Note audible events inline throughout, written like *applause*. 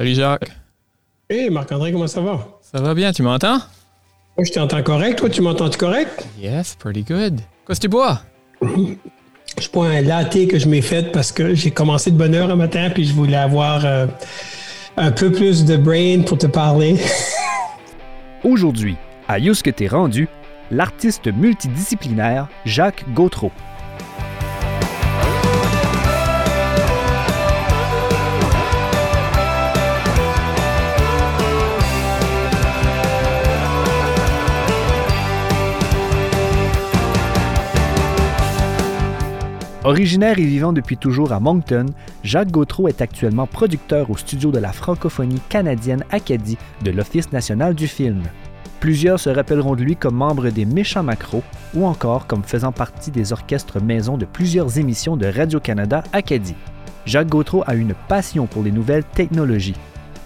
Salut Jacques. Hey Marc-André, comment ça va? Ça va bien, tu m'entends? Moi, je t'entends correct. Toi, tu m'entends correct? Yes, pretty good. Qu'est-ce que tu bois? je bois un latte que je m'ai fait parce que j'ai commencé de bonne heure un matin puis je voulais avoir euh, un peu plus de brain pour te parler. *laughs* Aujourd'hui, à Yous que t'es rendu, l'artiste multidisciplinaire Jacques Gautreau. Originaire et vivant depuis toujours à Moncton, Jacques Gautreau est actuellement producteur au studio de la francophonie canadienne Acadie de l'Office national du film. Plusieurs se rappelleront de lui comme membre des Méchants Macros ou encore comme faisant partie des orchestres maison de plusieurs émissions de Radio-Canada Acadie. Jacques Gautreau a une passion pour les nouvelles technologies.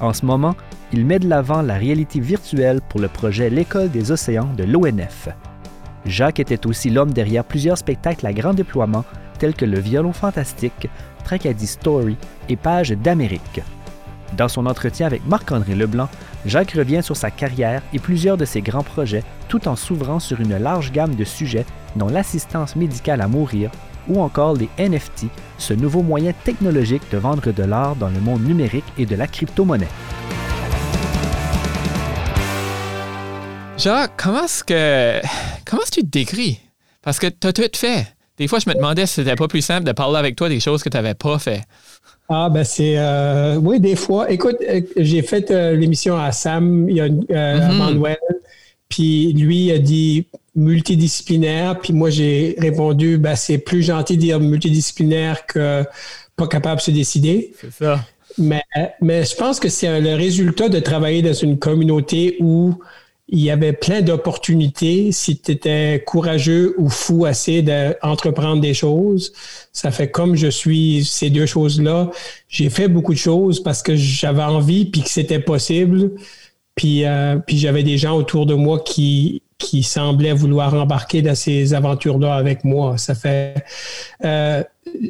En ce moment, il met de l'avant la réalité virtuelle pour le projet L'École des océans de l'ONF. Jacques était aussi l'homme derrière plusieurs spectacles à grand déploiement tels que le violon fantastique, Tracadie Story et Page d'Amérique. Dans son entretien avec Marc-André Leblanc, Jacques revient sur sa carrière et plusieurs de ses grands projets tout en s'ouvrant sur une large gamme de sujets dont l'assistance médicale à mourir ou encore les NFT, ce nouveau moyen technologique de vendre de l'art dans le monde numérique et de la crypto-monnaie. Jacques, comment est-ce que. Comment est-ce que tu te décris? Parce que tu as tout fait. Des fois, je me demandais si c'était pas plus simple de parler avec toi des choses que tu n'avais pas fait. Ah, ben c'est. Euh, oui, des fois. Écoute, euh, j'ai fait euh, l'émission à Sam, il y a mm-hmm. Manuel, puis lui a dit multidisciplinaire, puis moi j'ai répondu, ben, c'est plus gentil de dire multidisciplinaire que pas capable de se décider. C'est ça. Mais, mais je pense que c'est le résultat de travailler dans une communauté où il y avait plein d'opportunités si tu étais courageux ou fou assez d'entreprendre des choses. Ça fait comme je suis ces deux choses-là. J'ai fait beaucoup de choses parce que j'avais envie puis que c'était possible. Puis, euh, puis j'avais des gens autour de moi qui, qui semblaient vouloir embarquer dans ces aventures-là avec moi. Ça fait. Euh,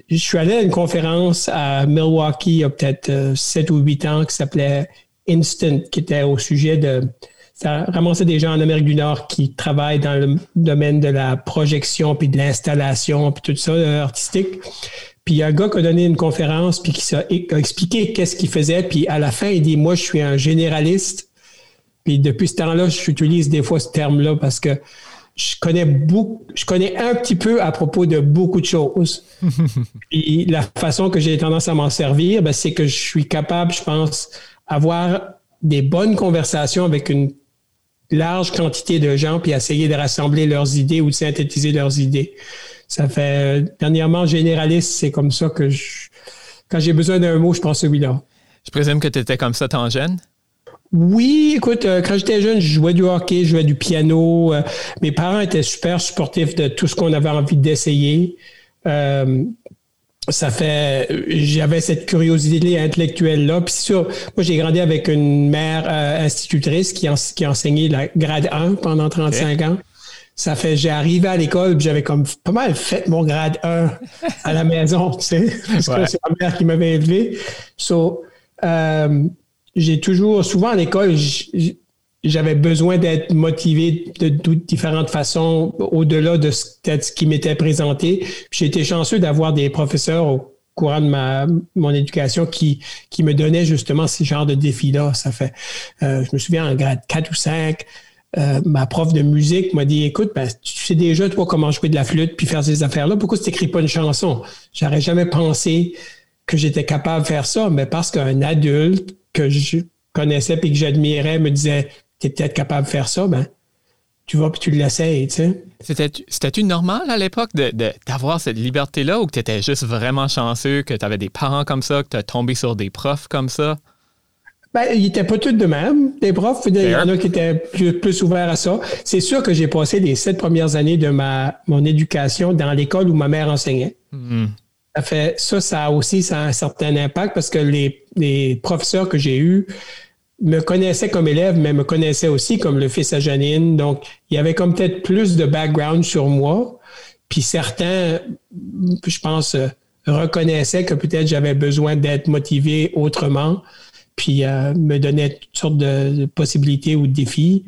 je suis allé à une conférence à Milwaukee il y a peut-être euh, sept ou huit ans qui s'appelait Instant, qui était au sujet de ça ramassait des gens en Amérique du Nord qui travaillent dans le domaine de la projection puis de l'installation puis tout ça euh, artistique. Puis il y a un gars qui a donné une conférence puis qui a expliqué qu'est-ce qu'il faisait. Puis à la fin, il dit Moi, je suis un généraliste. Puis depuis ce temps-là, j'utilise des fois ce terme-là parce que je connais beaucoup, je connais un petit peu à propos de beaucoup de choses. *laughs* puis la façon que j'ai tendance à m'en servir, ben, c'est que je suis capable, je pense, avoir des bonnes conversations avec une large quantité de gens puis essayer de rassembler leurs idées ou de synthétiser leurs idées. Ça fait dernièrement généraliste, c'est comme ça que je, quand j'ai besoin d'un mot, je prends celui-là. Je présume que tu étais comme ça tant jeune? Oui, écoute, euh, quand j'étais jeune, je jouais du hockey, je jouais du piano. Euh, mes parents étaient super supportifs de tout ce qu'on avait envie d'essayer. Ça fait j'avais cette curiosité intellectuelle là puis sûr moi j'ai grandi avec une mère euh, institutrice qui a, qui enseigné la grade 1 pendant 35 ans. Ça fait j'ai arrivé à l'école j'avais comme pas mal fait mon grade 1 à la maison tu sais *laughs* parce que c'est ma mère qui m'avait élevé so euh, j'ai toujours souvent à l'école j'avais besoin d'être motivé de, différentes façons au-delà de ce, qui m'était présenté. J'ai été chanceux d'avoir des professeurs au courant de ma mon éducation qui qui me donnaient justement ce genre de défis-là. Ça fait, euh, je me souviens en grade 4 ou 5, euh, ma prof de musique m'a dit écoute, ben, tu sais déjà toi comment jouer de la flûte puis faire ces affaires-là. Pourquoi tu n'écris pas une chanson? J'aurais jamais pensé que j'étais capable de faire ça, mais parce qu'un adulte que je connaissais et que j'admirais me disait tu es peut-être capable de faire ça, ben, tu vas puis tu l'essayes, tu sais. C'était-tu normal à l'époque d'avoir cette liberté-là ou que tu étais juste vraiment chanceux, que tu avais des parents comme ça, que tu as tombé sur des profs comme ça? Ben, ils n'étaient pas tous de même, des profs. Il y en a qui étaient plus, ouverts à ça. C'est sûr que j'ai passé les sept premières années de ma, mon éducation dans l'école où ma mère enseignait. Hmm. Ça fait ça, ça a aussi ça a un certain impact parce que les, les professeurs que j'ai eus, me connaissait comme élève, mais me connaissait aussi comme le fils à Janine. Donc, il y avait comme peut-être plus de background sur moi. Puis certains, je pense, reconnaissaient que peut-être j'avais besoin d'être motivé autrement. puis me donnait toutes sortes de, possibilités ou de défis.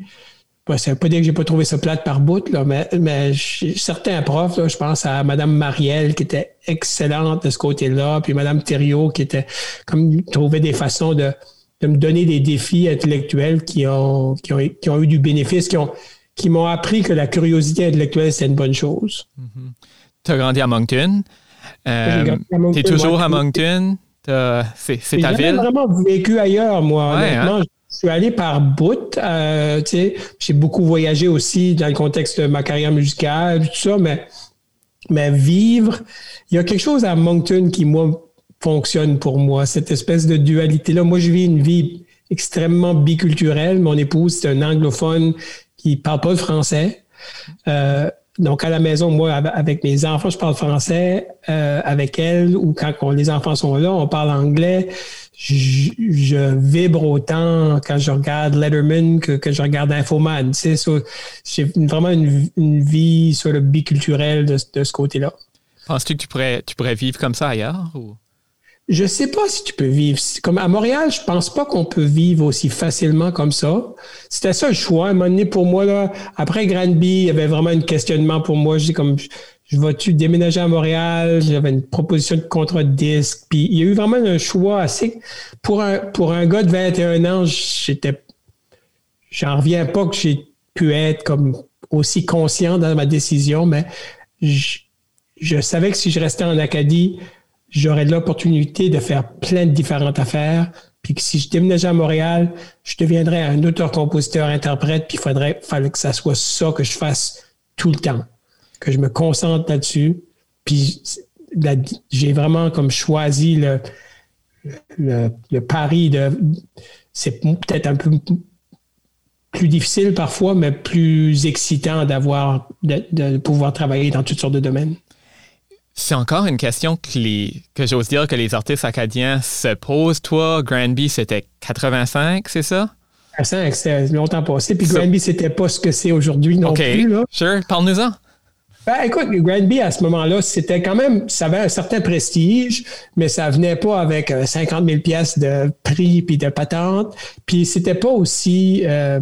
ça ne veut pas dire que j'ai pas trouvé ça plate par bout, là, mais, mais certains profs, je pense à Mme Marielle, qui était excellente de ce côté-là, puis Mme Thériault, qui était comme trouvait des façons de, de me donner des défis intellectuels qui ont, qui ont, qui ont eu du bénéfice, qui ont, qui m'ont appris que la curiosité intellectuelle, c'est une bonne chose. Mm-hmm. Tu as grandi à Moncton. Euh, tu es toujours à Moncton? C'est ta ville? J'ai vraiment vécu ailleurs, moi. Hein? Je suis allé par bout. Euh, j'ai beaucoup voyagé aussi dans le contexte de ma carrière musicale, tout ça, mais, mais vivre, il y a quelque chose à Moncton qui, moi, fonctionne pour moi, cette espèce de dualité-là. Moi, je vis une vie extrêmement biculturelle. Mon épouse, c'est un anglophone qui parle pas le français. Euh, donc, à la maison, moi, avec mes enfants, je parle français euh, avec elle ou quand les enfants sont là, on parle anglais. Je, vibre autant quand je regarde Letterman que, que je regarde Infoman. C'est j'ai vraiment une, vie sur le biculturel de, ce côté-là. Penses-tu que tu pourrais, tu pourrais vivre comme ça ailleurs? Je sais pas si tu peux vivre. Comme à Montréal, je pense pas qu'on peut vivre aussi facilement comme ça. C'était ça le choix. À un moment donné, pour moi, là, après Granby, il y avait vraiment un questionnement pour moi. Dis comme, je vais-tu déménager à Montréal? J'avais une proposition de contrat de disque. Puis il y a eu vraiment un choix assez. Pour un, pour un gars de 21 ans, j'étais. J'en reviens pas que j'ai pu être comme aussi conscient dans ma décision, mais je, je savais que si je restais en Acadie, j'aurais l'opportunité de faire plein de différentes affaires. Puis que si je déménageais à Montréal, je deviendrais un auteur-compositeur-interprète, puis il faudrait, fallait que ça soit ça que je fasse tout le temps, que je me concentre là-dessus. Puis j'ai vraiment comme choisi le, le, pari de. C'est peut-être un peu plus difficile parfois, mais plus excitant d'avoir, de pouvoir travailler dans toutes sortes de domaines. C'est encore une question que, que j'ose dire que les artistes acadiens se posent. Toi, Granby, c'était 85, c'est ça? 85, c'est longtemps passé. Puis Granby, c'était pas ce que c'est aujourd'hui non plus. Là. Sure, parle-nous-en. Ben, écoute, Granby, à ce moment-là, c'était quand même, ça avait un certain prestige, mais ça venait pas avec 50 000 pièces de prix puis de patente. Puis c'était pas aussi euh,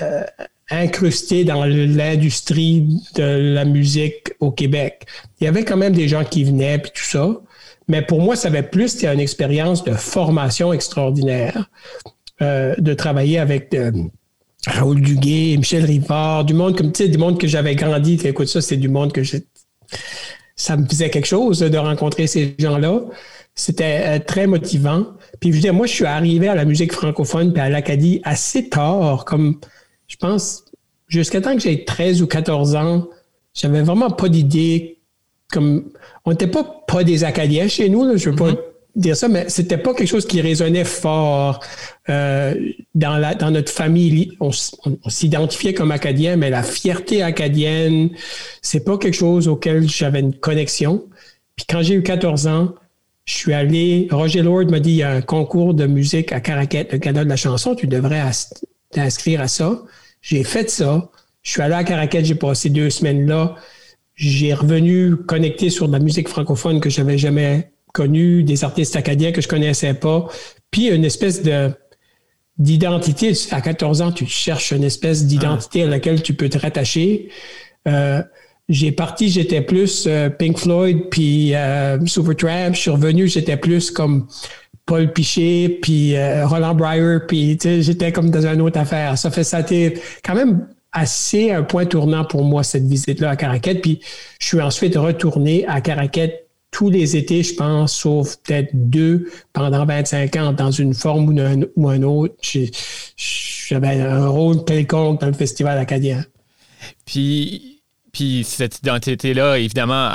euh, incrusté dans l'industrie de la musique au Québec. Il y avait quand même des gens qui venaient puis tout ça, mais pour moi, ça avait plus c'était une expérience de formation extraordinaire, euh, de travailler avec euh, Raoul Duguay, Michel Rivard, du monde comme tu du monde que j'avais grandi. Écoute, ça, c'est du monde que j'ai. Ça me faisait quelque chose de rencontrer ces gens-là. C'était euh, très motivant. Puis je veux moi, je suis arrivé à la musique francophone puis à l'Acadie assez tard, comme je pense, jusqu'à temps que j'ai 13 ou 14 ans, j'avais vraiment pas d'idée. Comme, on n'était pas, pas des Acadiens chez nous, là, je veux pas mm-hmm. dire ça, mais c'était pas quelque chose qui résonnait fort euh, dans, la, dans notre famille. On, s'identifiait comme Acadien, mais la fierté acadienne, c'est pas quelque chose auquel j'avais une connexion. Puis quand j'ai eu 14 ans, je suis allé, Roger Lord m'a dit, il y a un concours de musique à Caracat, le Canada de la chanson, tu devrais t'inscrire à ça. J'ai fait ça. Je suis allé à Caracat, j'ai passé deux semaines là. J'ai revenu connecté sur de la musique francophone que j'avais jamais connue, des artistes acadiens que je connaissais pas. Puis une espèce de d'identité. À 14 ans, tu cherches une espèce d'identité à laquelle tu peux te rattacher. Euh, j'ai parti, j'étais plus euh, Pink Floyd, puis euh, Supertramp. Je suis revenu, j'étais plus comme Paul Piché, puis euh, Roland Breyer, puis j'étais comme dans une autre affaire. Ça fait ça été quand même assez un point tournant pour moi, cette visite-là à Caracat. Puis je suis ensuite retourné à Caracat tous les étés, je pense, sauf peut-être deux pendant 25 ans, dans une forme ou un, ou un autre. J'avais un rôle quelconque dans le festival acadien. Puis puis cette identité-là, évidemment,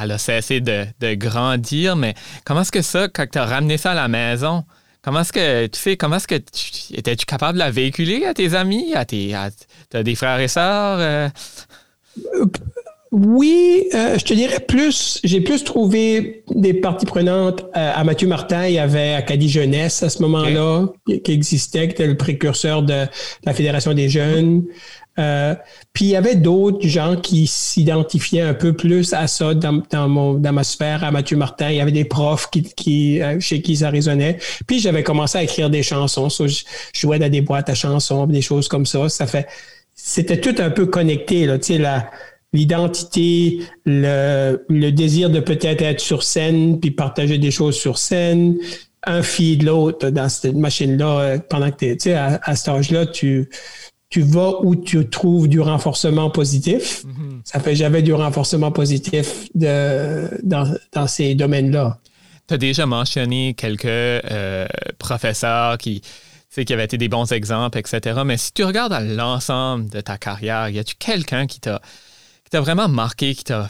elle, a cessé de, grandir, mais comment est-ce que ça, quand tu as ramené ça à la maison, comment est-ce que tu sais, comment est-ce que tu étais-tu capable de la véhiculer à tes amis, à tes as des frères et sœurs? Euh? Oui, euh, je te dirais plus, j'ai plus trouvé des parties prenantes euh, à Mathieu Martin. Il y avait Acadie Jeunesse à ce moment-là qui, existait, qui était le précurseur de la Fédération des jeunes. Euh, puis il y avait d'autres gens qui s'identifiaient un peu plus à ça dans, mon, dans ma sphère, à Mathieu Martin. Il y avait des profs qui, qui euh, chez qui ça résonnait. Puis j'avais commencé à écrire des chansons. je jouais dans des boîtes à chansons, des choses comme ça. Ça fait, c'était tout un peu connecté, là, la, l'identité, le, le, désir de peut-être être sur scène, puis partager des choses sur scène, un de l'autre dans cette machine-là, euh, pendant que tu es, à, à cet âge-là, tu, tu vas où tu trouves du renforcement positif. Mm-hmm. Ça fait j'avais du renforcement positif de, dans, dans ces domaines-là. Tu as déjà mentionné quelques euh, professeurs qui, qui avaient été des bons exemples, etc. Mais si tu regardes à l'ensemble de ta carrière, y a-tu quelqu'un qui t'a vraiment marqué, qui t'a.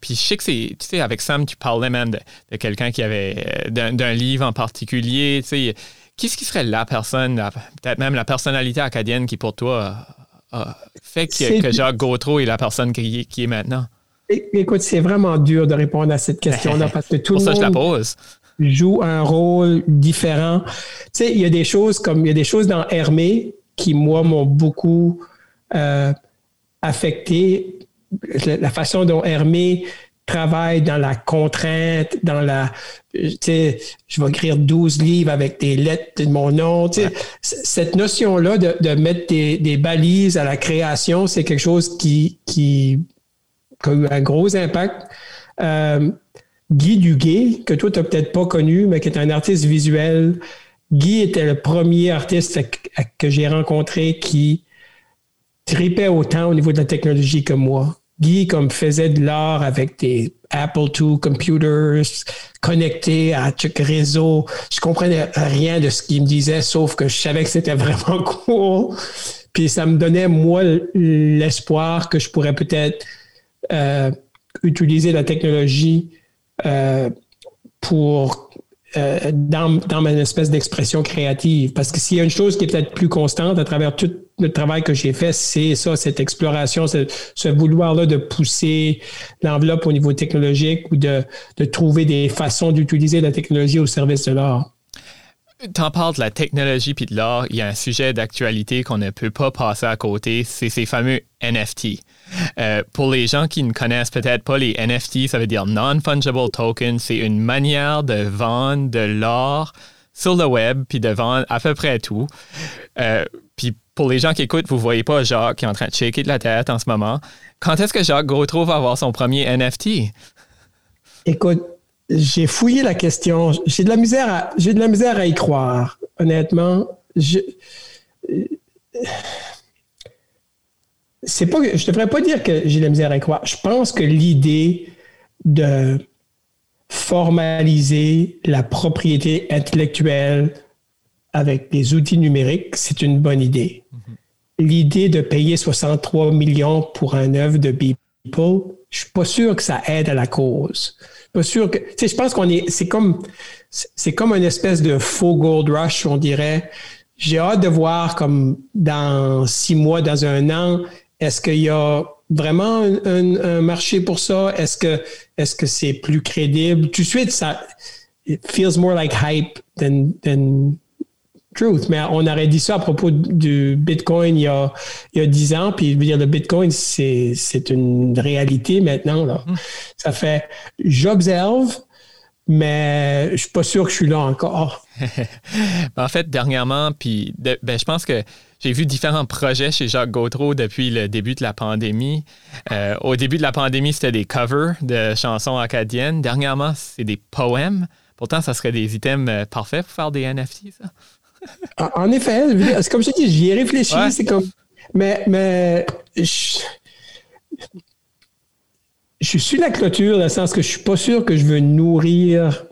puis je sais que c'est, tu sais, avec Sam, tu parlais même de, de quelqu'un qui avait, euh, d'un livre en particulier, tu sais, Qu'est-ce qui serait la personne, peut-être même la personnalité acadienne qui pour toi a, fait que, Jacques Gautreau est la personne qui, est maintenant? Écoute, c'est vraiment dur de répondre à cette question-là parce que tout le monde joue un rôle différent. Tu sais, il y a des choses comme il y a des choses dans Hermé qui moi m'ont beaucoup euh, affecté. La façon dont Hermé travaille dans la contrainte, dans la, tu sais, je vais écrire 12 livres avec des lettres de mon nom. Tu sais, Cette notion-là de, de mettre des, des, balises à la création, c'est quelque chose qui, qui, a eu un gros impact. Euh, Guy Duguay, que toi, tu n'as peut-être pas connu, mais qui est un artiste visuel. Guy était le premier artiste que j'ai rencontré qui tripait autant au niveau de la technologie que moi. Guy comme faisait de l'art avec des Apple II computers connectés à chaque réseau. Je comprenais rien de ce qu'il me disait, sauf que je savais que c'était vraiment *laughs* cool. Puis ça me donnait, moi, l'espoir que je pourrais peut-être euh, utiliser la technologie euh, pour euh, dans, dans ma espèce d'expression créative. Parce que s'il y a une chose qui est peut-être plus constante à travers tout le travail que j'ai fait, c'est ça, cette exploration, ce, vouloir-là de pousser l'enveloppe au niveau technologique ou de, trouver des façons d'utiliser la technologie au service de l'art. T'en parles de la technologie puis de l'art, il y a un sujet d'actualité qu'on ne peut pas passer à côté, c'est ces fameux NFT. Euh, pour les gens qui ne connaissent peut-être pas les NFT, ça veut dire Non-Fungible Token. C'est une manière de vendre de l'art sur le web puis de vendre à peu près tout. Euh, pour les gens qui écoutent, vous voyez pas Jacques qui est en train de shaker de la tête en ce moment. Quand est-ce que Jacques Gautreau va avoir son premier NFT? Écoute, j'ai fouillé la question. J'ai de la misère à, j'ai de la misère à y croire. Honnêtement, je, c'est pas, je devrais pas dire que j'ai de la misère à y croire. Je pense que l'idée de formaliser la propriété intellectuelle avec des outils numériques, c'est une bonne idée. L'idée de payer 63 millions pour un œuvre de Beeple, je suis pas sûr que ça aide à la cause pas sûr que. Tu sais, je pense qu'on est. C'est comme. C'est comme une espèce de faux gold rush, on dirait. J'ai hâte de voir, comme dans six mois, dans un an, est-ce qu'il y a vraiment un, marché pour ça? Est-ce que est-ce que c'est plus crédible? Tout de suite, ça. It feels more like hype than, than truth. Mais on aurait dit ça à propos du Bitcoin il y a, il y a 10 ans. Puis dire, le Bitcoin, c'est, c'est une réalité maintenant. Là. Hmm. Ça fait, j'observe, mais je suis pas sûr que je suis là encore. *laughs* Ben, en fait, dernièrement, puis ben, je pense que j'ai vu différents projets chez Jacques Gautreau depuis le début de la pandémie. Euh, au début de la pandémie, c'était des covers de chansons acadiennes. Dernièrement, c'est des poèmes. Pourtant, ça serait des items euh, parfaits pour faire des NFT, ça. En effet, c'est comme je dis, j'y ai réfléchi. C'est comme. Mais, mais je, je, suis la clôture dans le sens que je suis pas sûr que je veux nourrir.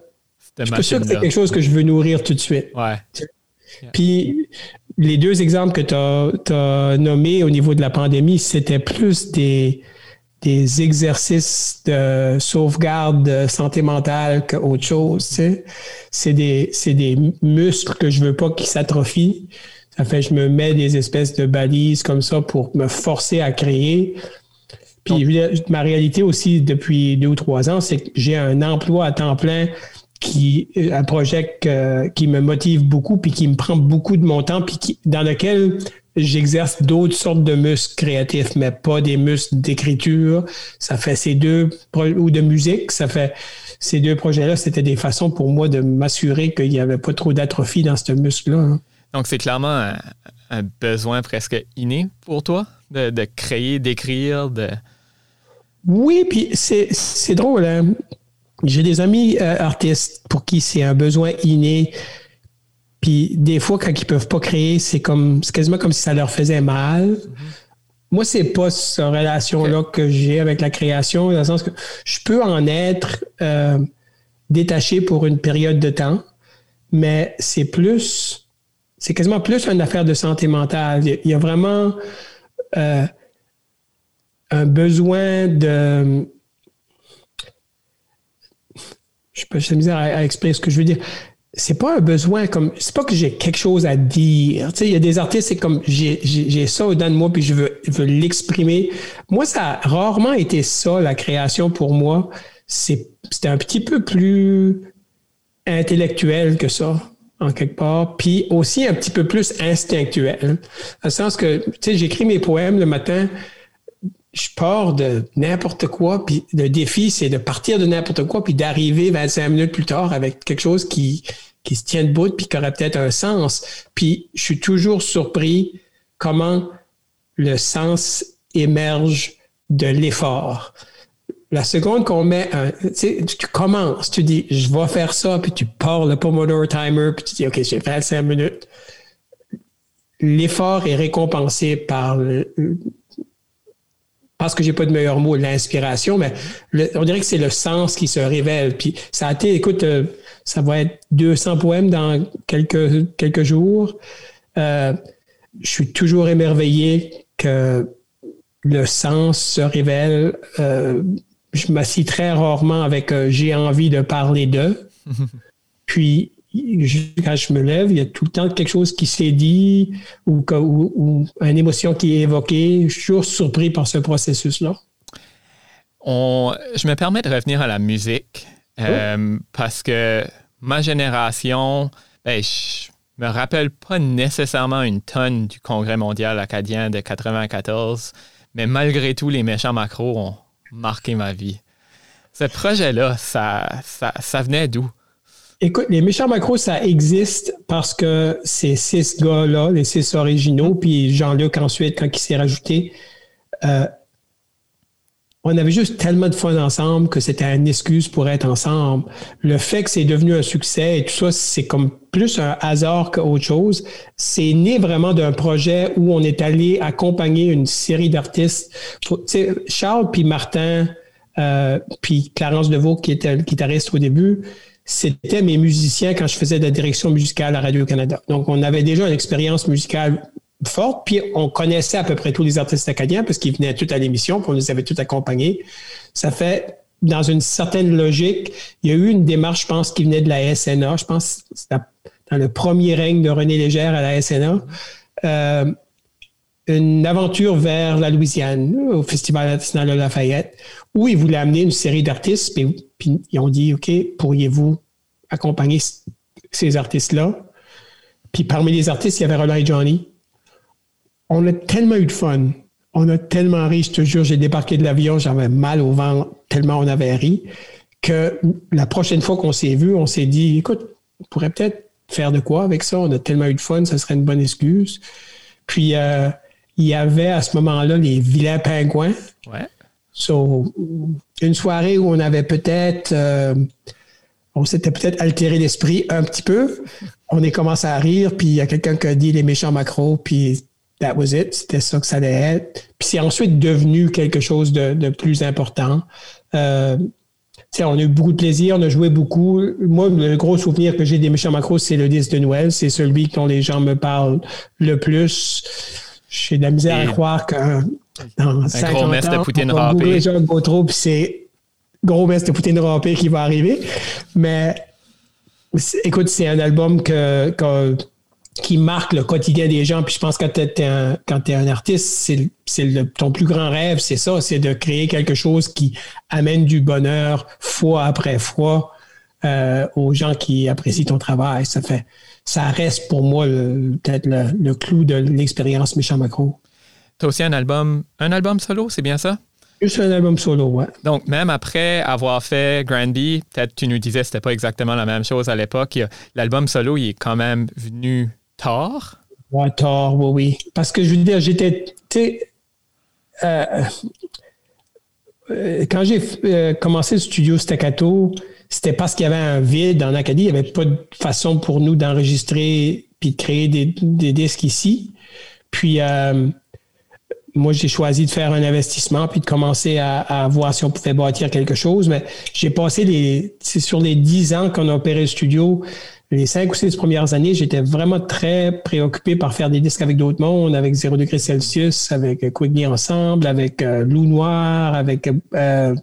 Je suis pas sûr que c'est quelque chose que je veux nourrir tout de suite. Ouais. Puis les deux exemples que tu as, nommés au niveau de la pandémie, c'était plus des, des exercices de sauvegarde de santé mentale qu'autre chose. Tu sais. C'est des, des muscles que je veux pas qu'ils s'atrophient. Ça fait je me mets des espèces de balises comme ça pour me forcer à créer. Puis ma réalité aussi depuis deux ou trois ans, c'est que j'ai un emploi à temps plein qui un projet qui me motive beaucoup puis qui me prend beaucoup de mon temps puis qui, dans lequel j'exerce d'autres sortes de muscles créatifs, mais pas des muscles d'écriture. Ça fait ces deux, ou de musique, ça fait ces deux projets-là, c'était des façons pour moi de m'assurer qu'il n'y avait pas trop d'atrophie dans ce muscle-là. Hein. Donc, c'est clairement un, besoin presque inné pour toi de, créer, d'écrire, de. Oui, puis c'est drôle. Hein. J'ai des amis euh, artistes pour qui c'est un besoin inné puis des fois, quand ils peuvent pas créer, c'est comme c'est quasiment comme si ça leur faisait mal. Moi, Moi, c'est pas cette relation-là que j'ai avec la création, dans le sens que je peux en être euh, détaché pour une période de temps, mais c'est plus, c'est quasiment plus une affaire de santé mentale. Il y a vraiment euh, un besoin de. Je peux pas misère à expliquer ce que je veux dire c'est pas un besoin comme c'est pas que j'ai quelque chose à dire. Tu sais, il y a des artistes, c'est comme j'ai ça au dedans de moi puis je veux, veux l'exprimer. Moi, ça a rarement été ça, la création pour moi. C'était un petit peu plus intellectuel que ça, en quelque part, puis aussi un petit peu plus instinctuel. Dans le sens que, tu sais, j'écris mes poèmes le matin, je pars de n'importe quoi, puis le défi, c'est de partir de n'importe quoi, puis d'arriver 25 minutes plus tard avec quelque chose qui, qui se tient debout, puis qui aurait peut-être un sens. Puis je suis toujours surpris comment le sens émerge de l'effort. La seconde qu'on met un, tu commences, tu dis, je vais faire ça, puis tu pars le Pomodoro Timer, puis tu dis, OK, j'ai fait 5 minutes. L'effort est récompensé par le, parce que j'ai pas de meilleur mot, l'inspiration, mais on dirait que c'est le sens qui se révèle. Puis ça a été, écoute, euh, ça va être 200 poèmes dans quelques, quelques jours. Euh, je suis toujours émerveillé que le sens se révèle. Euh, je m'assis très rarement avec j'ai envie de parler d'eux. *laughs* Puis quand je me lève, il y a tout le temps quelque chose qui s'est dit ou, ou, une émotion qui est évoquée. Je suis toujours surpris par ce processus-là. je me permets de revenir à la musique euh, parce que ma génération, ben, je me rappelle pas nécessairement une tonne du Congrès mondial acadien de 94, mais malgré tout, les méchants macros ont marqué ma vie. Ce projet-là, ça, ça venait d'où? Écoute, les méchants macros, ça existe parce que ces six gars-là, les six originaux, puis Jean-Luc ensuite, quand il s'est rajouté, euh, on avait juste tellement de fun ensemble que c'était une excuse pour être ensemble. Le fait que c'est devenu un succès et tout ça, c'est comme plus un hasard qu'autre chose. C'est né vraiment d'un projet où on est allé accompagner une série d'artistes. Charles puis Martin, euh, puis Clarence Deveau, qui était le guitariste au début, c'était mes musiciens quand je faisais de la direction musicale à Radio-Canada. Donc, on avait déjà une expérience musicale forte, puis on connaissait à peu près tous les artistes acadiens parce qu'ils venaient tous à l'émission, puis on les avait tous accompagnés. Ça fait, dans une certaine logique, il y a eu une démarche, je pense, qui venait de la SNA. Je pense que dans le premier règne de René Légère à la SNA. Euh, une aventure vers la Louisiane, au Festival national de Lafayette, où ils voulaient amener une série d'artistes, puis, ils ont dit, OK, pourriez-vous accompagner ces artistes-là? Puis parmi les artistes, il y avait Roland et Johnny. On a tellement eu de fun. On a tellement ri, je te jure, j'ai débarqué de l'avion, j'avais mal au ventre, tellement on avait ri, que la prochaine fois qu'on s'est vu, on s'est dit, écoute, on pourrait peut-être faire de quoi avec ça? On a tellement eu de fun, ça serait une bonne excuse. Puis, euh, il y avait à ce moment-là les vilains pingouins. Ouais. So, une soirée où on avait peut-être, euh, on s'était peut-être altéré l'esprit un petit peu. On est commencé à rire, puis il y a quelqu'un qui a dit les méchants macros, puis that was it. C'était ça que ça allait être. Puis c'est ensuite devenu quelque chose de, plus important. Euh, on a eu beaucoup de plaisir, on a joué beaucoup. Moi, le gros souvenir que j'ai des méchants macros, c'est le disque de Noël. C'est celui dont les gens me parlent le plus. J'ai de la misère à croire que dans 50 gros mess de poutine râpée. c'est gros mess de poutine râpée qui va arriver. Mais écoute, c'est un album que, qui marque le quotidien des gens. Puis je pense que quand tu es, un artiste, c'est ton plus grand rêve, c'est ça, c'est de créer quelque chose qui amène du bonheur fois après fois euh, aux gens qui apprécient ton travail. Ça fait, ça reste pour moi peut-être le, clou de l'expérience Méchant Macro. Tu as aussi un album, un album solo, c'est bien ça? Juste un album solo, ouais. Donc, même après avoir fait Granby, peut-être tu nous disais que c'était pas exactement la même chose à l'époque. L'album solo, il est quand même venu tard? Ouais, tard, oui, oui. Parce que je veux dire, j'étais. Euh, euh, quand j'ai euh, commencé le studio Staccato, c'était parce qu'il y avait un vide en Acadie. Il n'y avait pas de façon pour nous d'enregistrer puis de créer des, disques ici. Puis, moi, j'ai choisi de faire un investissement puis de commencer à, voir si on pouvait bâtir quelque chose. Mais j'ai passé les, sur les dix ans qu'on a opéré le studio, les cinq ou six premières années, j'étais vraiment très préoccupé par faire des disques avec d'autres mondes, avec Zéro degré Celsius, avec Quickney Ensemble, avec euh, Loup Noir, avec, euh,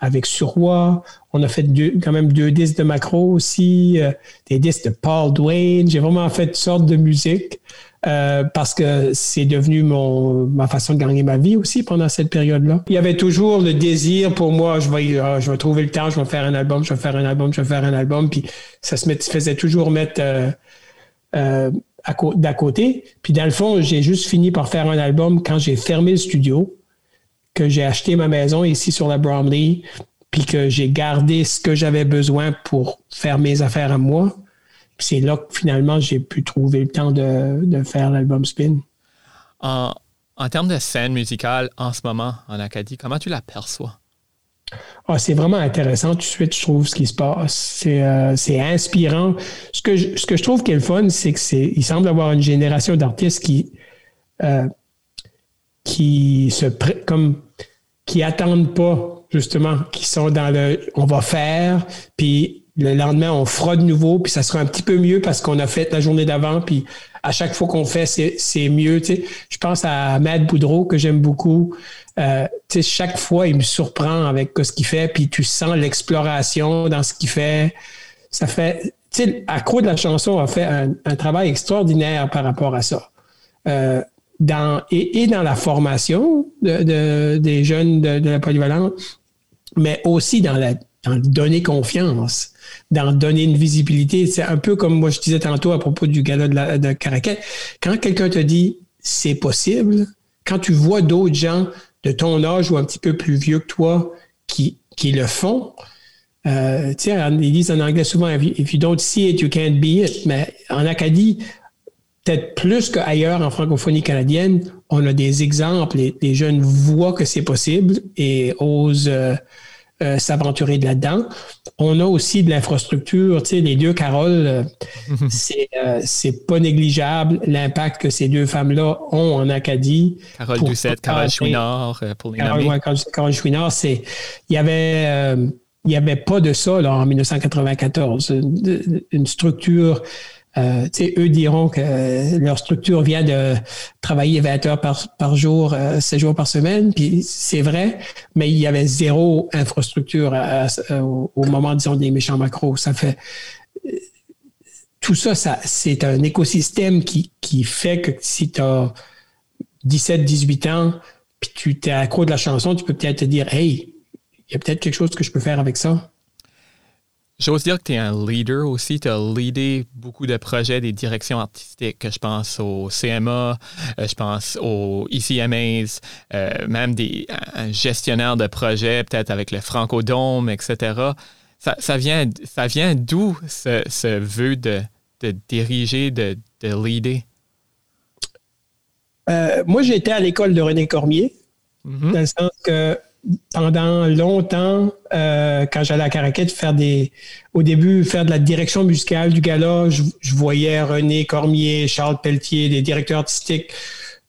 avec Surroi. On a fait quand même deux disques de macro aussi, euh, des disques de Paul Dwayne. J'ai vraiment fait toutes sortes de musique. Euh, parce que c'est devenu ma façon de gagner ma vie aussi pendant cette période-là. Il y avait toujours le désir pour moi, je vais, euh, je vais trouver le temps, je vais faire un album, je vais faire un album, je vais faire un album, puis ça se faisait toujours mettre d'à côté. Puis dans le fond, j'ai juste fini par faire un album quand j'ai fermé le studio, que j'ai acheté ma maison ici sur la Bromley, puis que j'ai gardé ce que j'avais besoin pour faire mes affaires à moi c'est là que finalement j'ai pu trouver le temps de, faire l'album Spin. En, termes de scène musicale en ce moment en Acadie, comment tu l'aperçois? Ah, c'est vraiment intéressant tout de suite, je trouve, ce qui se passe. C'est, euh, inspirant. Ce que, je, ce que je trouve qui est le fun, c'est qu'il semble avoir une génération d'artistes qui, euh, qui se comme qui attendent pas, justement, qui sont dans le on va faire, puis le lendemain, on fera de nouveau, puis ça sera un petit peu mieux parce qu'on a fait la journée d'avant, puis à chaque fois qu'on fait, c'est mieux. Tu sais. Je pense à Matt Boudreau, que j'aime beaucoup. Euh, tu sais, chaque fois, il me surprend avec ce qu'il fait, puis tu sens l'exploration dans ce qu'il fait. Ça fait... Tu sais, Accro de la chanson a fait un, travail extraordinaire par rapport à ça. Euh, et, dans la formation de, des jeunes de, de la polyvalente, mais aussi dans la donner confiance, dans donner une visibilité. C'est un peu comme moi je disais tantôt à propos du gala de, la. Quand quelqu'un te dit c'est possible, quand tu vois d'autres gens de ton âge ou un petit peu plus vieux que toi qui, qui le font, euh, tu sais, ils disent en anglais souvent if you don't see it, you can't be it. Mais en Acadie, peut-être plus qu'ailleurs en francophonie canadienne, on a des exemples. Les, les jeunes voient que c'est possible et osent. Euh, euh, s'aventurer de là-dedans. On a aussi de l'infrastructure, tu sais, les deux Carole, euh, *laughs* euh, c'est, pas négligeable l'impact que ces deux femmes-là ont en Acadie. Carole Doucette, Carole Chouinard, pour les Carole, ouais, Carole Chouinard, c'est, il y avait, il n'y avait pas de ça là, en 1994. une structure euh, eux diront que leur structure vient de travailler 20 heures par, jour, euh, 7 jours par semaine, puis c'est vrai, mais il y avait zéro infrastructure au, moment, disons, des méchants macros. Ça fait tout ça, ça c'est un écosystème qui, qui fait que si tu as 17, 18 ans, puis tu t'es accro de la chanson, tu peux peut-être te dire Hey, il y a peut-être quelque chose que je peux faire avec ça. J'ose dire que tu es un leader aussi. Tu as leadé beaucoup de projets, des directions artistiques. Je pense au CMA, euh, je pense aux ICMAs, euh, même des un gestionnaire de projets, peut-être avec le Francodome, etc. Ça, ça vient, ça vient d'où ce, ce, vœu de, de diriger, de, de leader? Euh, moi, j'étais à l'école de René Cormier, mm-hmm. dans le sens que pendant longtemps, euh, quand j'allais à Caraquette faire des, au début, faire de la direction musicale du gala, je, voyais René Cormier, Charles Pelletier, des directeurs artistiques.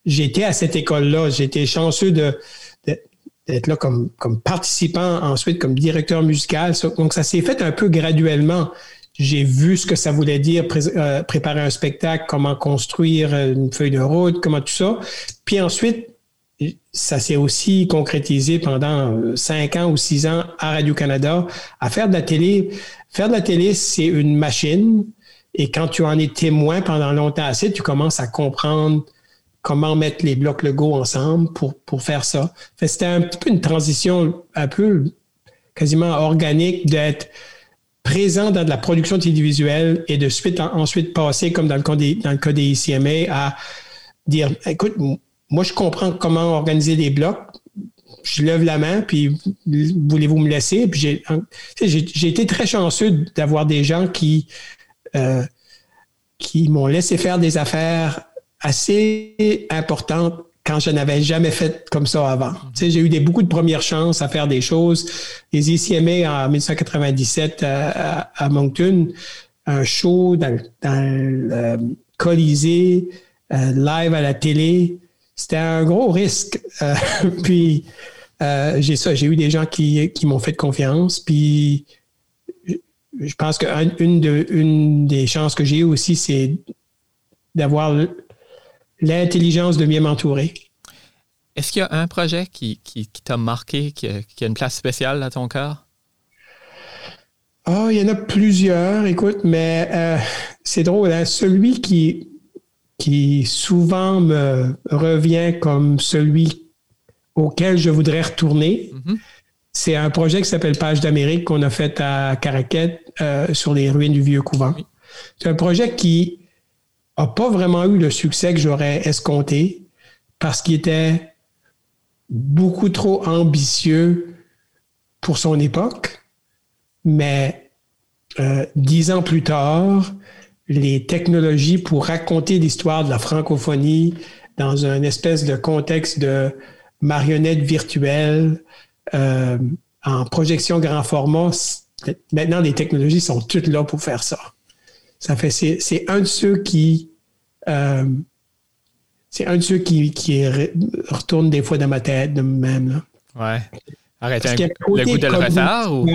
J'étais à cette école-là. J'étais chanceux d'être là comme, comme participant, ensuite comme directeur musical. Donc, ça s'est fait un peu graduellement. J'ai vu ce que ça voulait dire euh, préparer un spectacle, comment construire une feuille de route, comment tout ça. Puis ensuite, ça s'est aussi concrétisé pendant euh, cinq ans ou six ans à Radio-Canada à faire de la télé. Faire de la télé, c'est une machine. Et quand tu en es témoin pendant longtemps assez, tu commences à comprendre comment mettre les blocs Lego ensemble pour, pour faire ça. C'était un petit peu une transition un peu quasiment organique d'être présent dans de la production télévisuelle et de suite ensuite passer, comme dans le, des, dans le cas des ICMA, à dire écoute, moi, je comprends comment organiser des blocs. Je lève la main, puis voulez-vous me laisser? Puis j'ai, j'ai, été très chanceux d'avoir des gens qui, euh, qui m'ont laissé faire des affaires assez importantes quand je n'avais jamais fait comme ça avant. j'ai eu beaucoup de premières chances à faire des choses. Les ICMA en 1997 à, à, Moncton, un show dans, le euh, Colisée, euh, live à la télé, c'était un gros risque. Euh, *laughs* puis euh, j'ai ça, j'ai eu des gens qui, m'ont fait confiance. Puis je pense qu'une de, une des chances que j'ai eues aussi, c'est d'avoir l'intelligence de bien m'entourer. Est-ce qu'il y a un projet qui, t'a marqué, qui a, une place spéciale dans ton cœur? Oh, il y en a plusieurs, écoute, mais euh, c'est drôle. Hein? Celui qui, qui souvent me revient comme celui auquel je voudrais retourner. Mhm. C'est un projet qui s'appelle Page d'Amérique qu'on a fait à Caraquet euh, sur les ruines du vieux couvent. C'est un projet qui n'a pas vraiment eu le succès que j'aurais escompté parce qu'il était beaucoup trop ambitieux pour son époque. Mais euh, dix ans plus tard, les technologies pour raconter l'histoire de la francophonie dans un espèce de contexte de marionnette virtuelle euh, en projection grand format. Maintenant, les technologies sont toutes là pour faire ça. Ça fait, c'est un de ceux qui, euh, c'est un de ceux qui, qui retourne des fois dans ma tête de même. Là. Ouais. Arrêtez le goût de le refaire ou...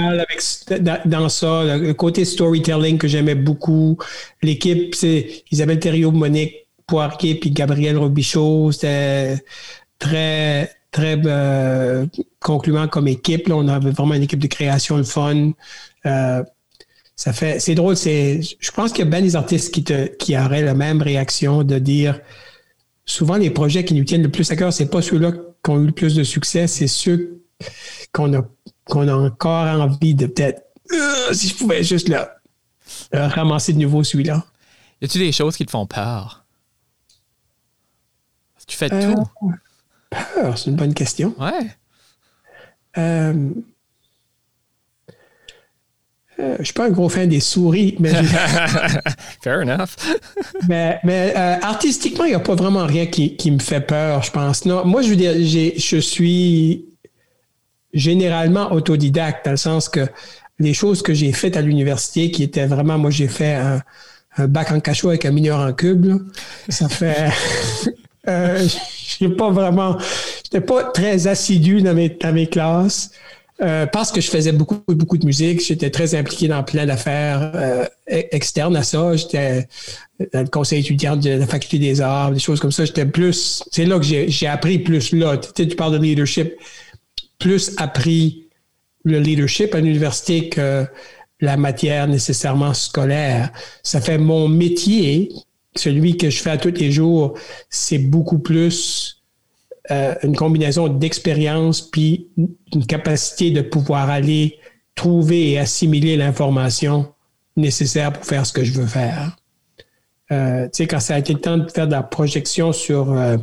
dans ça, le côté storytelling que j'aimais beaucoup. L'équipe, c'est Isabelle Thériault, Monique Poirier puis Gabriel Robichaud. C'était très, très euh, concluant comme équipe. Là. On avait vraiment une équipe de création, le fun. Euh, ça fait, c'est drôle. C'est, je pense qu'il y a bien des artistes qui, te, qui auraient la même réaction de dire souvent les projets qui nous tiennent le plus à cœur, c'est pas ceux-là qui ont eu le plus de succès, c'est ceux qu'on a, qu'on a encore envie de peut-être, euh, si je pouvais juste là, euh, ramasser de nouveau celui-là. Y a-tu des choses qui te font peur? Tu fais euh, tout? Peur, c'est une bonne question. Ouais. Euh, je suis pas un gros fan des souris, mais. *laughs* Fair enough. *laughs* mais, mais artistiquement, il n'y a pas vraiment rien qui, qui, me fait peur, je pense. Non, moi, je veux dire, je suis généralement autodidacte, dans le sens que les choses que j'ai faites à l'université, qui étaient vraiment, moi j'ai fait un, bac en cachot avec un mineur en cube, ça fait... *laughs* euh, j'ai pas vraiment... J'étais pas très assidu dans mes, dans mes classes. Euh, parce que je faisais beaucoup, beaucoup de musique, j'étais très impliqué dans plein d'affaires euh, externes à ça. J'étais dans le conseil étudiant de la faculté des arts, des choses comme ça. J'étais plus, c'est là que j'ai appris plus là. Tu, tu parles de leadership plus appris le leadership à l'université que la matière nécessairement scolaire. Ça fait mon métier, celui que je fais à tous les jours, c'est beaucoup plus euh, une combinaison d'expérience puis une capacité de pouvoir aller trouver et assimiler l'information nécessaire pour faire ce que je veux faire. Euh, tu sais, quand ça a été le temps de faire de la projection sur euh,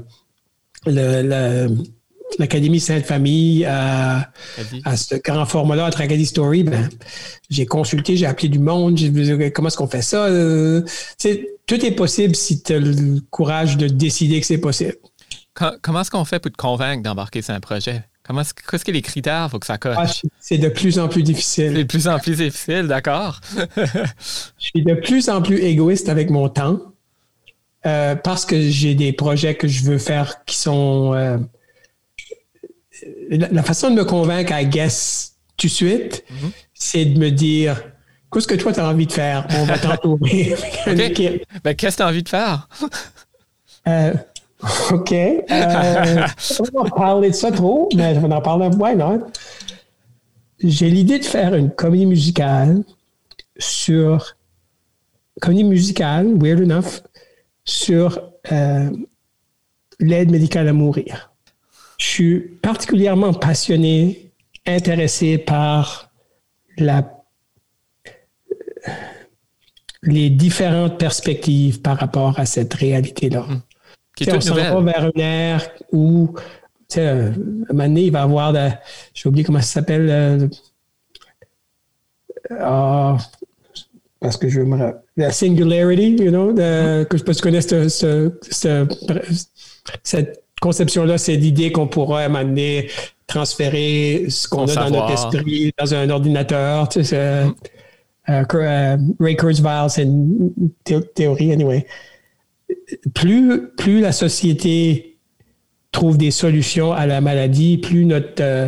le, l'Académie Sainte-Famille à, ce grand format-là, à Tragedy Story, ben, j'ai consulté, j'ai appelé du monde, j'ai dit comment est-ce qu'on fait ça? Euh, tout est possible si tu as le courage de décider que c'est possible. comment est-ce qu'on fait pour te convaincre d'embarquer sur un projet? Comment est-ce, qu'est-ce que les critères faut que ça coche? Ah, c'est de plus en plus difficile. C'est de plus en plus difficile, d'accord. *laughs* je suis de plus en plus égoïste avec mon temps euh, parce que j'ai des projets que je veux faire qui sont euh, la, façon de me convaincre à guess tout de suite, mhm. c'est de me dire qu'est-ce que toi tu as envie de faire? On va *laughs* t'entourer ben, qu'est-ce que tu as envie de faire? Euh, OK. Euh, on va parler de ça trop, mais je vais en parler un non? J'ai l'idée de faire une comédie musicale sur. Comédie musicale, weird enough, sur euh, l'aide médicale à mourir. Je suis particulièrement passionné, intéressé par la, les différentes perspectives par rapport à cette réalité-là. Hum. on s'en va vers une ère où, tu sais, un moment donné, il va y avoir, j'ai oublié comment ça s'appelle, euh, ah, parce que je me la singularity, you know, de, que je tu connais cette conception-là, c'est l'idée qu'on pourra à un moment donné transférer ce qu'on a dans notre esprit dans un ordinateur. Tu sais, uh, Ray Kurzweil, c'est une théorie, anyway. Plus, plus la société trouve des solutions à la maladie, plus notre, euh,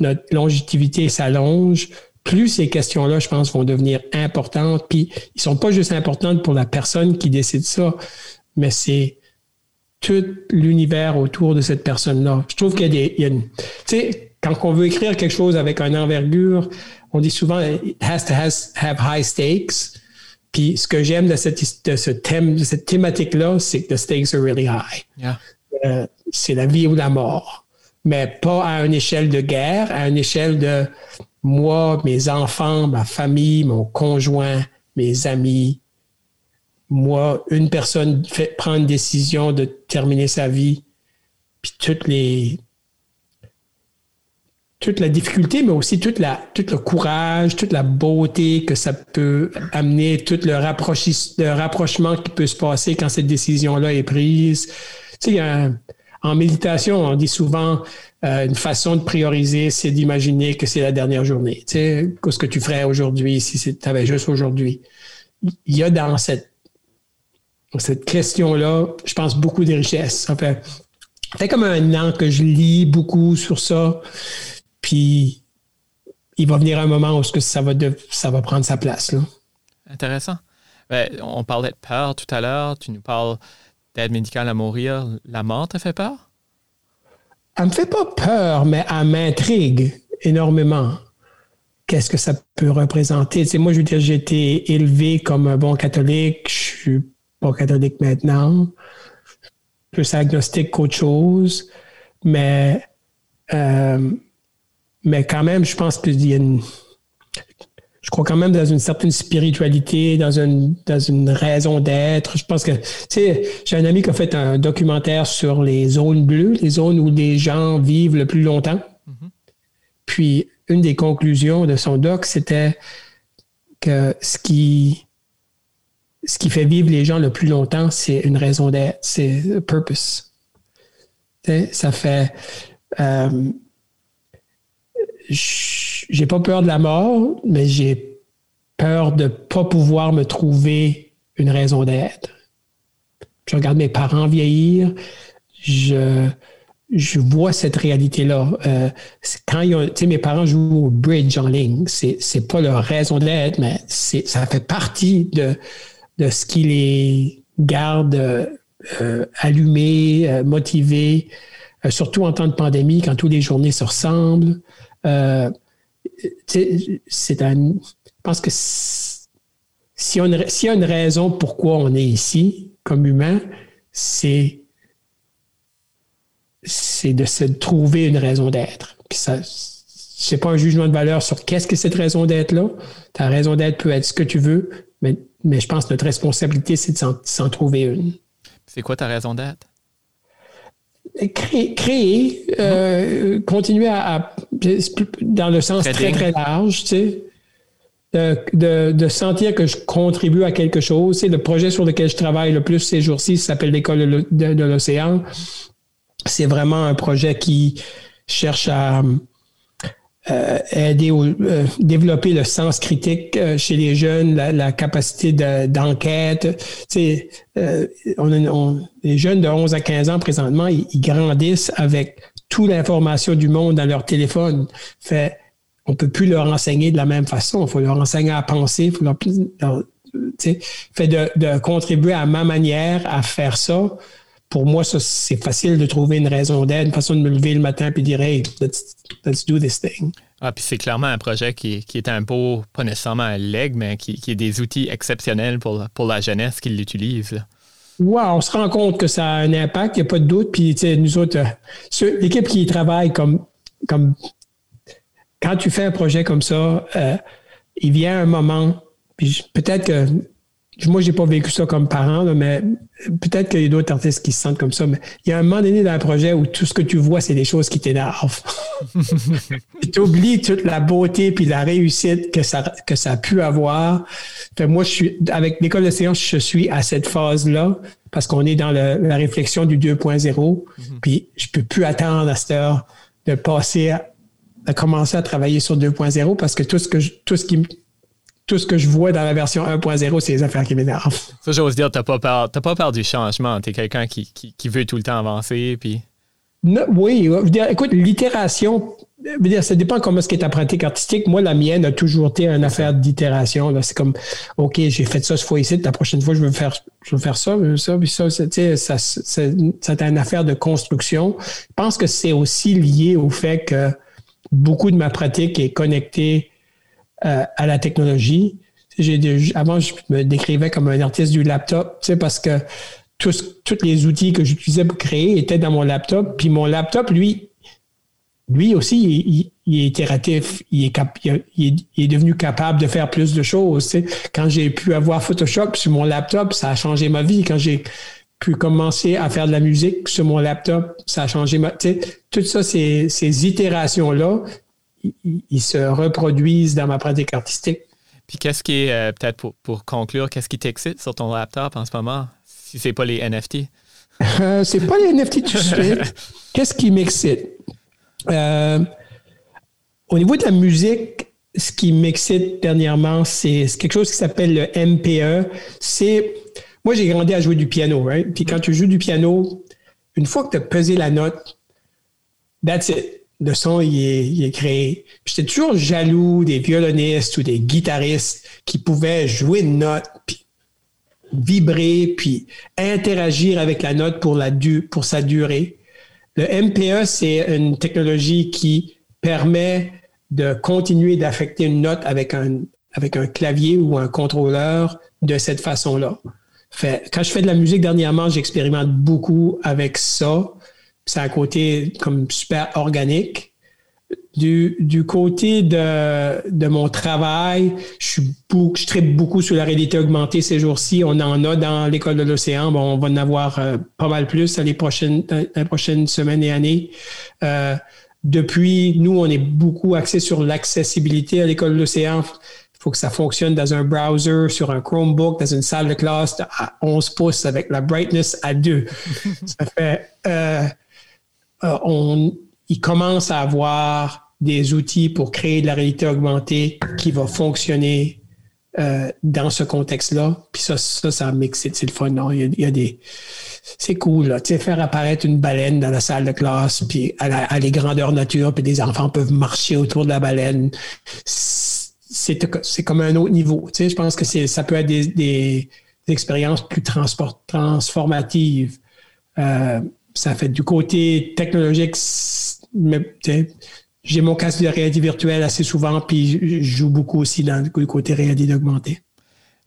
notre longévité s'allonge, plus ces questions-là, je pense, vont devenir importantes. Puis, ils ne sont pas juste importantes pour la personne qui décide ça, mais c'est tout l'univers autour de cette personne-là. Je trouve qu'il y a des. Tu sais, quand on veut écrire quelque chose avec un envergure, on dit souvent it has to have high stakes. Puis ce que j'aime de, cette, de ce thème, de cette thématique-là, c'est que the stakes are really high. Euh, c'est la vie ou la mort. Mais pas à une échelle de guerre, à une échelle de moi, mes enfants, ma famille, mon conjoint, mes amis. Moi, une personne fait, prend une décision de terminer sa vie, puis toutes les toute la difficulté, mais aussi toute la, tout le courage, toute la beauté que ça peut amener, tout le, le rapprochement qui peut se passer quand cette décision-là est prise. Tu sais, en méditation, on dit souvent euh, une façon de prioriser, c'est d'imaginer que c'est la dernière journée. Tu sais, qu'est-ce que tu ferais aujourd'hui si tu avais juste aujourd'hui? Il y a dans cette, cette question-là, je pense, beaucoup de richesses. Ça fait, ça fait comme un an que je lis beaucoup sur ça. Puis il va venir un moment où ça va, ça va prendre sa place. Là. Intéressant. Ben, on parlait de peur tout à l'heure. Tu nous parles d'aide médicale à mourir. La mort te fait peur? Elle me fait pas peur, mais elle m'intrigue énormément. Qu'est-ce que ça peut représenter? Tu moi, je veux dire, j'ai été élevé comme un bon catholique. Je suis pas catholique maintenant. Plus agnostique qu'autre chose. Mais euh, mais quand même, je pense qu'il y a une. Je crois quand même dans une certaine spiritualité, dans une, dans une raison d'être. Je pense que, tu sais, j'ai un ami qui a fait un documentaire sur les zones bleues, les zones où les gens vivent le plus longtemps. Mm-hmm. Puis, une des conclusions de son doc, c'était que ce qui, ce qui fait vivre les gens le plus longtemps, c'est une raison d'être, c'est purpose. ça fait. Euh, j'ai pas peur de la mort, mais j'ai peur de pas pouvoir me trouver une raison d'être. Je regarde mes parents vieillir, je, je vois cette réalité-là. Euh, quand ils ont, mes parents jouent au bridge en ligne, c'est, c'est pas leur raison d'être, mais ça fait partie de, de ce qui les garde euh, allumés, euh, motivés, euh, surtout en temps de pandémie, quand toutes les journées se ressemblent. Euh, c'est un. Je pense que s'il y, y, a une raison pourquoi on est ici comme humain, c'est c'est de se trouver une raison d'être. Puis ça, c'est pas un jugement de valeur sur qu'est-ce que cette raison d'être là. Ta raison d'être peut être ce que tu veux, mais, mais je pense que notre responsabilité, c'est de s'en trouver une. C'est quoi ta raison d'être? créer, euh, continuer à, dans le sens très, très large, tu sais, de, de, sentir que je contribue à quelque chose. C'est le projet sur lequel je travaille le plus ces jours-ci s'appelle l'École de l'océan. C'est vraiment un projet qui cherche à euh, aider au euh, développer le sens critique euh, chez les jeunes, la, capacité d'enquête. tu sais, on, les jeunes de 11 à 15 ans présentement, ils, grandissent avec toute l'information du monde dans leur téléphone. Fait, on peut plus leur enseigner de la même façon. Il faut leur enseigner à penser. Faut leur, fait de, de contribuer à ma manière à faire ça pour moi, c'est facile de trouver une raison d'être, une façon de me lever le matin et dire Hey, let's, let's do this thing. Ah, puis c'est clairement un projet qui, qui, est un beau, pas nécessairement un leg, mais qui, qui est des outils exceptionnels pour, pour la jeunesse qui l'utilise. Ouais, on se rend compte que ça a un impact, il n'y a pas de doute. Puis, tu sais, nous autres, euh, l'équipe qui travaille comme, comme. Quand tu fais un projet comme ça, euh, il vient un moment, puis peut-être que moi, j'ai pas vécu ça comme parent, mais peut-être qu'il y a d'autres artistes qui se sentent comme ça. Mais il y a un moment donné dans le projet où tout ce que tu vois, c'est des choses qui t'énervent. *laughs* tu oublies toute la beauté puis la réussite que ça, que ça a pu avoir. moi, je suis, avec l'école de séance, je suis à cette phase-là parce qu'on est dans la réflexion du 2.0. Mm-hmm. Puis je peux plus attendre à cette heure de passer à, commencer à travailler sur 2.0 parce que tout ce que tout ce qui tout ce que je vois dans la version 1.0, c'est les affaires qui m'énervent. Ça, j'ose dire, t'as pas peur, pas peur du changement. T'es quelqu'un qui, veut tout le temps avancer, puis. oui, écoute, l'itération, ça dépend comment est-ce qu'est ta pratique artistique. Moi, la mienne a toujours été une affaire d'itération. C'est comme, OK, j'ai fait ça ce fois ici, la prochaine fois, je veux faire, je veux faire ça, ça, puis ça, ça, ça, c'est une affaire de construction. Je pense que c'est aussi lié au fait que beaucoup de ma pratique est connectée euh, à la technologie. avant, je me décrivais comme un artiste du laptop, parce que tous, les outils que j'utilisais pour créer étaient dans mon laptop. Puis mon laptop, lui, lui aussi, il, est itératif. Il est, il, est, devenu capable de faire plus de choses. Quand j'ai pu avoir Photoshop sur mon laptop, ça a changé ma vie. Quand j'ai pu commencer à faire de la musique sur mon laptop, ça a changé ma... vie. tout ça, ces, ces itérations-là, ils, se reproduisent dans ma pratique artistique. Puis qu'est-ce qui est, euh, peut-être pour, conclure, qu'est-ce qui t'excite sur ton laptop en ce moment, si c'est pas les NFT? Euh, c'est pas les NFT tout de suite. *laughs* Qu'est-ce qui m'excite? Euh, au niveau de la musique, ce qui m'excite dernièrement, c'est quelque chose qui s'appelle le MPE. C'est. Moi, j'ai grandi à jouer du piano, right? Puis quand tu joues du piano, une fois que tu as pesé la note, that's it le son il est, créé. J'étais toujours jaloux des violonistes ou des guitaristes qui pouvaient jouer une note, puis vibrer, puis interagir avec la note pour, la pour sa durée. Le MPE, c'est une technologie qui permet de continuer d'affecter une note avec un, avec un clavier ou un contrôleur de cette façon-là. quand je fais de la musique dernièrement, j'expérimente beaucoup avec ça c'est un côté comme super organique. Du, du côté de, de, mon travail, je suis beaucoup, je traite beaucoup sur la réalité augmentée ces jours-ci. On en a dans l'école de l'océan. Bon, on va en avoir euh, pas mal plus dans les prochaines, les prochaines semaines et années. Euh, depuis, nous, on est beaucoup axé sur l'accessibilité à l'école de l'océan. Il faut que ça fonctionne dans un browser, sur un Chromebook, dans une salle de classe à 11 pouces avec la brightness à 2. *laughs* ça fait... Euh, euh, on, il commence à avoir des outils pour créer de la réalité augmentée qui va fonctionner euh, dans ce contexte-là. Puis ça, ça, ça c'est le fun. Non? Il, y a, des. C'est cool. Tu sais, faire apparaître une baleine dans la salle de classe, puis à, la, les grandeurs nature, puis des enfants peuvent marcher autour de la baleine. C'est, comme un autre niveau. Tu sais, je pense que c'est, ça peut être des, des, expériences plus transport, transformatives. Euh, ça fait du côté technologique. J'ai mon casque de réalité virtuelle assez souvent, puis je joue beaucoup aussi dans le côté réalité augmentée.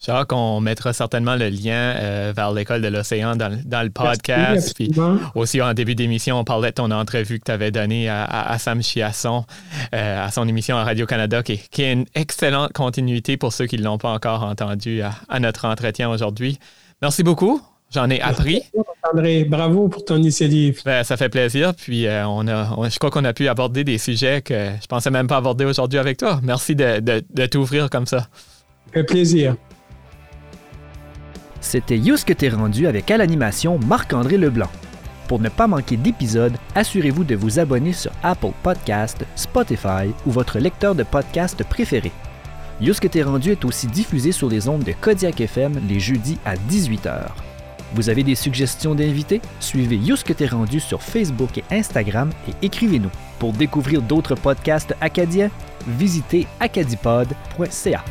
Jacques, qu'on mettra certainement le lien euh, vers l'école de l'océan dans, le podcast. puis aussi, en début d'émission, on parlait de ton entrevue que tu avais donnée à, Sam Chiasson, euh, à son émission à Radio-Canada, qui, qui, est une excellente continuité pour ceux qui ne l'ont pas encore entendu à notre entretien aujourd'hui. Merci beaucoup. J'en ai appris. André, bravo pour ton initiative. Ben, ça fait plaisir. Puis euh, on a, je crois qu'on a pu aborder des sujets que je pensais même pas aborder aujourd'hui avec toi. Merci de, de, t'ouvrir comme ça. Ça fait plaisir. C'était Yous que t'es rendu avec à l'animation Marc-André Leblanc. Pour ne pas manquer d'épisodes, assurez-vous de vous abonner sur Apple Podcast, Spotify ou votre lecteur de podcast préféré. Yous que t'es rendu est aussi diffusé sur les ondes de Kodiak FM les jeudis à 18h. Vous avez des suggestions d'invités? Suivez Youske T'es rendu sur Facebook et Instagram et écrivez-nous. Pour découvrir d'autres podcasts acadiens, visitez acadipod.ca.